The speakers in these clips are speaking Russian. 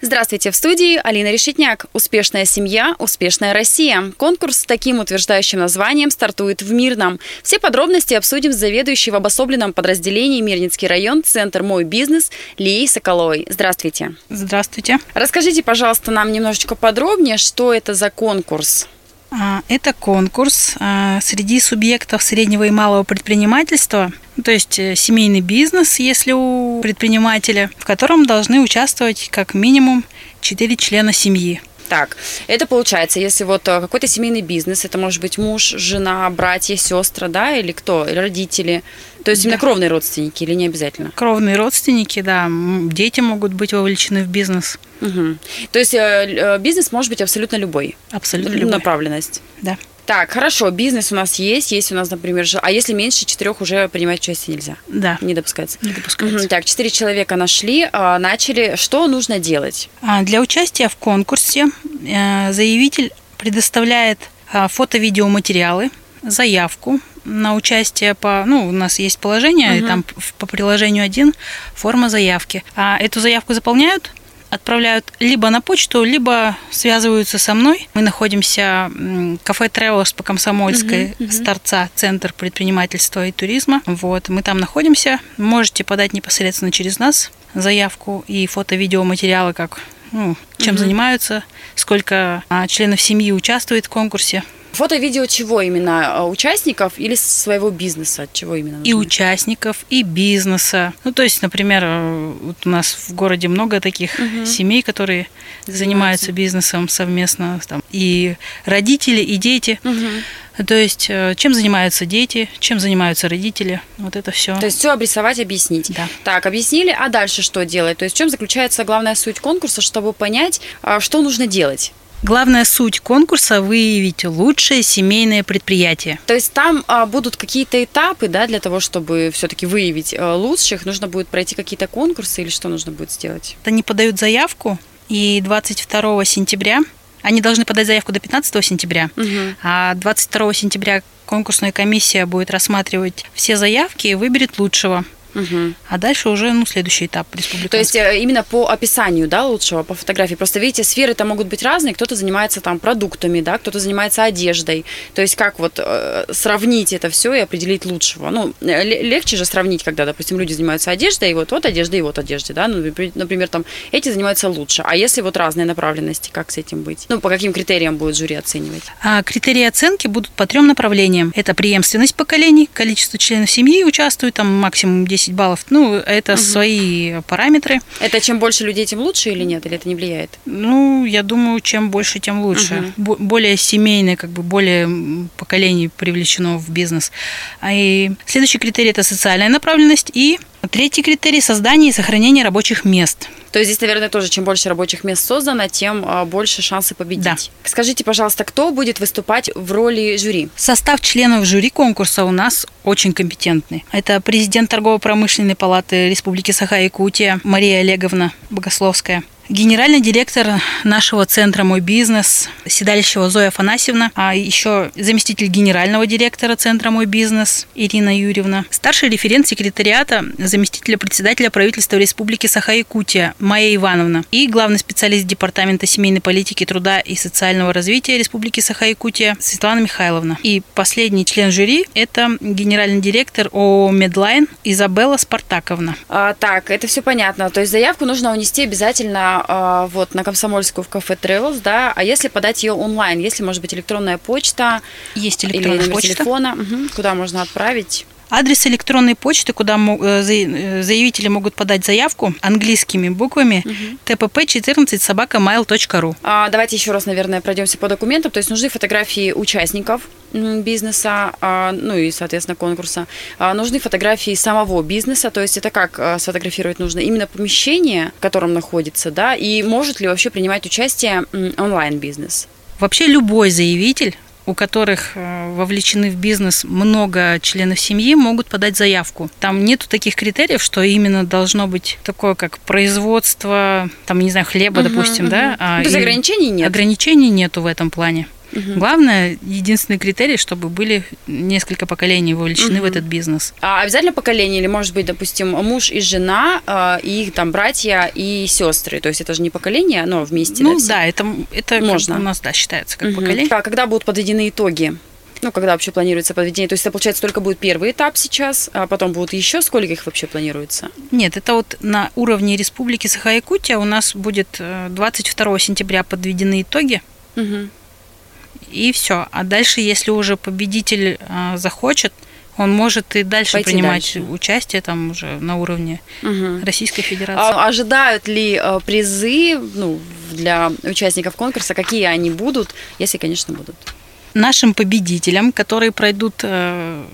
Здравствуйте, в студии Алина Решетняк. Успешная семья, успешная Россия. Конкурс с таким утверждающим названием стартует в Мирном. Все подробности обсудим с заведующей в обособленном подразделении Мирницкий район, Центр «Мой бизнес» Лией Соколовой. Здравствуйте. Здравствуйте. Расскажите, пожалуйста, нам немножечко подробнее, что это за конкурс? А, это конкурс а, среди субъектов среднего и малого предпринимательства, то есть э, семейный бизнес, если у предпринимателя, в котором должны участвовать как минимум 4 члена семьи. Так, это получается, если вот э, какой-то семейный бизнес, это может быть муж, жена, братья, сестры, да, или кто, или родители. То есть да. именно кровные родственники или не обязательно? Кровные родственники, да. Дети могут быть вовлечены в бизнес. Угу. То есть э, бизнес может быть абсолютно любой? Абсолютно любой. Направленность? Да. Так, хорошо, бизнес у нас есть, есть у нас, например, а если меньше четырех уже принимать участие нельзя? Да. Не допускается? Не допускается. Угу. Так, четыре человека нашли, а, начали. Что нужно делать? А, для участия в конкурсе э, заявитель предоставляет а, фото-видеоматериалы, заявку на участие по, ну, у нас есть положение, угу. и там по приложению один форма заявки. А эту заявку заполняют, отправляют либо на почту, либо связываются со мной. Мы находимся в кафе Travelers по Комсомольской, uh-huh, uh-huh. с торца Центр предпринимательства и туризма. Вот, мы там находимся. Можете подать непосредственно через нас заявку и фото-видеоматериалы, как ну, чем uh-huh. занимаются, сколько а, членов семьи участвует в конкурсе. Фото-видео чего именно? А, участников или своего бизнеса? От чего именно? Нужно? И участников, и бизнеса. Ну, то есть, например, э, вот у нас в городе много таких угу. семей, которые занимаются. занимаются бизнесом совместно. Там, и родители, и дети. Угу. То есть, э, чем занимаются дети, чем занимаются родители, вот это все. То есть все обрисовать, объяснить. Да. Так, объяснили, а дальше что делать? То есть в чем заключается главная суть конкурса, чтобы понять, а, что нужно делать? Главная суть конкурса – выявить лучшее семейное предприятие. То есть там а, будут какие-то этапы, да, для того, чтобы все-таки выявить а, лучших, нужно будет пройти какие-то конкурсы или что нужно будет сделать? Они подают заявку, и 22 сентября они должны подать заявку до 15 сентября, угу. а 22 сентября конкурсная комиссия будет рассматривать все заявки и выберет лучшего. Угу. А дальше уже ну, следующий этап республиканский. То есть э, именно по описанию, да, лучшего, по фотографии. Просто видите, сферы-то могут быть разные. Кто-то занимается там продуктами, да, кто-то занимается одеждой. То есть как вот э, сравнить это все и определить лучшего? Ну, э, легче же сравнить, когда, допустим, люди занимаются одеждой, и вот вот одежда, и вот одежда, да. Ну, например, там эти занимаются лучше. А если вот разные направленности, как с этим быть? Ну, по каким критериям будет жюри оценивать? А критерии оценки будут по трем направлениям. Это преемственность поколений, количество членов семьи участвует, там максимум 10 10 баллов. Ну, это угу. свои параметры. Это чем больше людей, тем лучше или нет? Или это не влияет? Ну, я думаю, чем больше, тем лучше. Угу. Более семейное, как бы более поколений привлечено в бизнес. А и следующий критерий – это социальная направленность. И третий критерий – создание и сохранение рабочих мест. То есть здесь, наверное, тоже чем больше рабочих мест создано, тем а, больше шансы победить. Да. Скажите, пожалуйста, кто будет выступать в роли жюри? Состав членов жюри конкурса у нас очень компетентный. Это президент торгово-промышленной палаты Республики Саха-Якутия Мария Олеговна Богословская генеральный директор нашего центра «Мой бизнес» Седалищева Зоя Афанасьевна, а еще заместитель генерального директора центра «Мой бизнес» Ирина Юрьевна, старший референт секретариата заместителя председателя правительства Республики Саха-Якутия Майя Ивановна и главный специалист Департамента семейной политики, труда и социального развития Республики Саха-Якутия Светлана Михайловна. И последний член жюри – это генеральный директор ООО «Медлайн» Изабелла Спартаковна. А, так, это все понятно. То есть заявку нужно унести обязательно а, вот на Комсомольскую в кафе Travels, да, а если подать ее онлайн, если, может быть, электронная почта, есть электронная или номер почта. телефона, угу, куда можно отправить? Адрес электронной почты, куда э, э, заявители могут подать заявку английскими буквами угу. tpp14 собака mail.ru. А, давайте еще раз, наверное, пройдемся по документам. То есть нужны фотографии участников бизнеса, а, ну и, соответственно, конкурса. А, нужны фотографии самого бизнеса, то есть это как а, сфотографировать нужно? Именно помещение, в котором находится, да, и может ли вообще принимать участие онлайн-бизнес? Вообще любой заявитель у которых э, вовлечены в бизнес много членов семьи, могут подать заявку. Там нету таких критериев, что именно должно быть такое, как производство, там, не знаю, хлеба, Мгм, допустим, мгм. да? а, Ну, То есть ограничений нет. Ограничений нету в этом плане. Мгм. Главное, единственный критерий, чтобы были несколько поколений вовлечены в Мгм. этот бизнес. А обязательно поколение или может быть, допустим, муж и жена, а, и их там братья и сестры. То есть это же не поколение, но вместе. ну все? да, это, это Можно. у нас, да, считается как Мгм. поколение. А когда будут подведены итоги? Ну, когда вообще планируется подведение? То есть это, получается, только будет первый этап сейчас, а потом будут еще? Сколько их вообще планируется? Нет, это вот на уровне Республики Саха-Якутия у нас будет э, 22 сентября подведены итоги, Мгм. И все. А дальше, если уже победитель э, захочет, он может и дальше Пойти принимать дальше. участие там уже на уровне Мгм. Российской Федерации. А ожидают ли э, призы ну, для участников конкурса? Какие они будут, если, конечно, будут? Нашим победителям, которые пройдут э,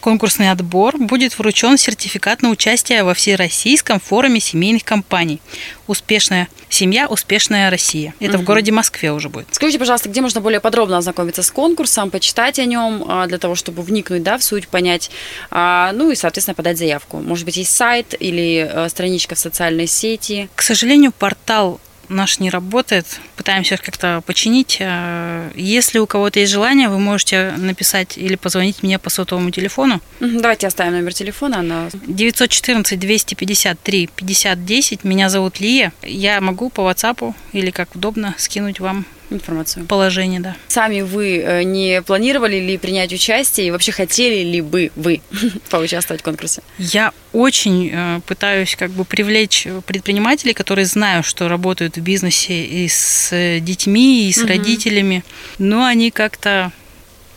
конкурсный отбор, будет вручен сертификат на участие во Всероссийском форуме семейных компаний. Успешная семья, успешная Россия. Это в Мгм. городе Москве уже будет. Скажите, пожалуйста, где можно более подробно ознакомиться с конкурсом, почитать о нем, а, для того, чтобы вникнуть да, в суть, понять, а, ну и, соответственно, подать заявку? Может быть, есть сайт или э, страничка в социальной сети? К сожалению, портал наш не работает. Пытаемся как-то починить. Э, Если у кого-то есть желание, вы можете написать или позвонить мне по сотовому телефону Давайте оставим номер телефона на 914 253 50 10. Меня зовут Лия. Я могу по WhatsApp или как удобно скинуть вам информацию. положение, да. Сами вы э, не планировали ли принять участие и вообще хотели ли бы вы поучаствовать в конкурсе? Я очень э, пытаюсь как бы привлечь предпринимателей, которые знают, что работают в бизнесе и с детьми, и с Мгм. родителями, но они как-то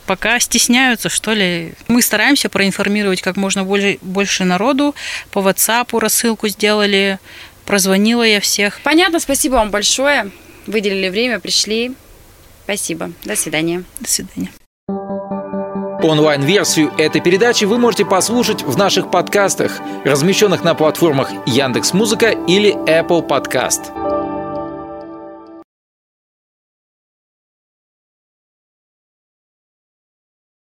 пока стесняются, что ли. Мы стараемся проинформировать как можно больше, больше народу. По WhatsApp рассылку сделали, прозвонила я всех. Понятно, спасибо вам большое. Выделили время, пришли. Спасибо. До свидания. До свидания. Онлайн-версию этой передачи вы можете послушать в наших подкастах, размещенных на платформах Яндекс.Музыка или Apple Podcast.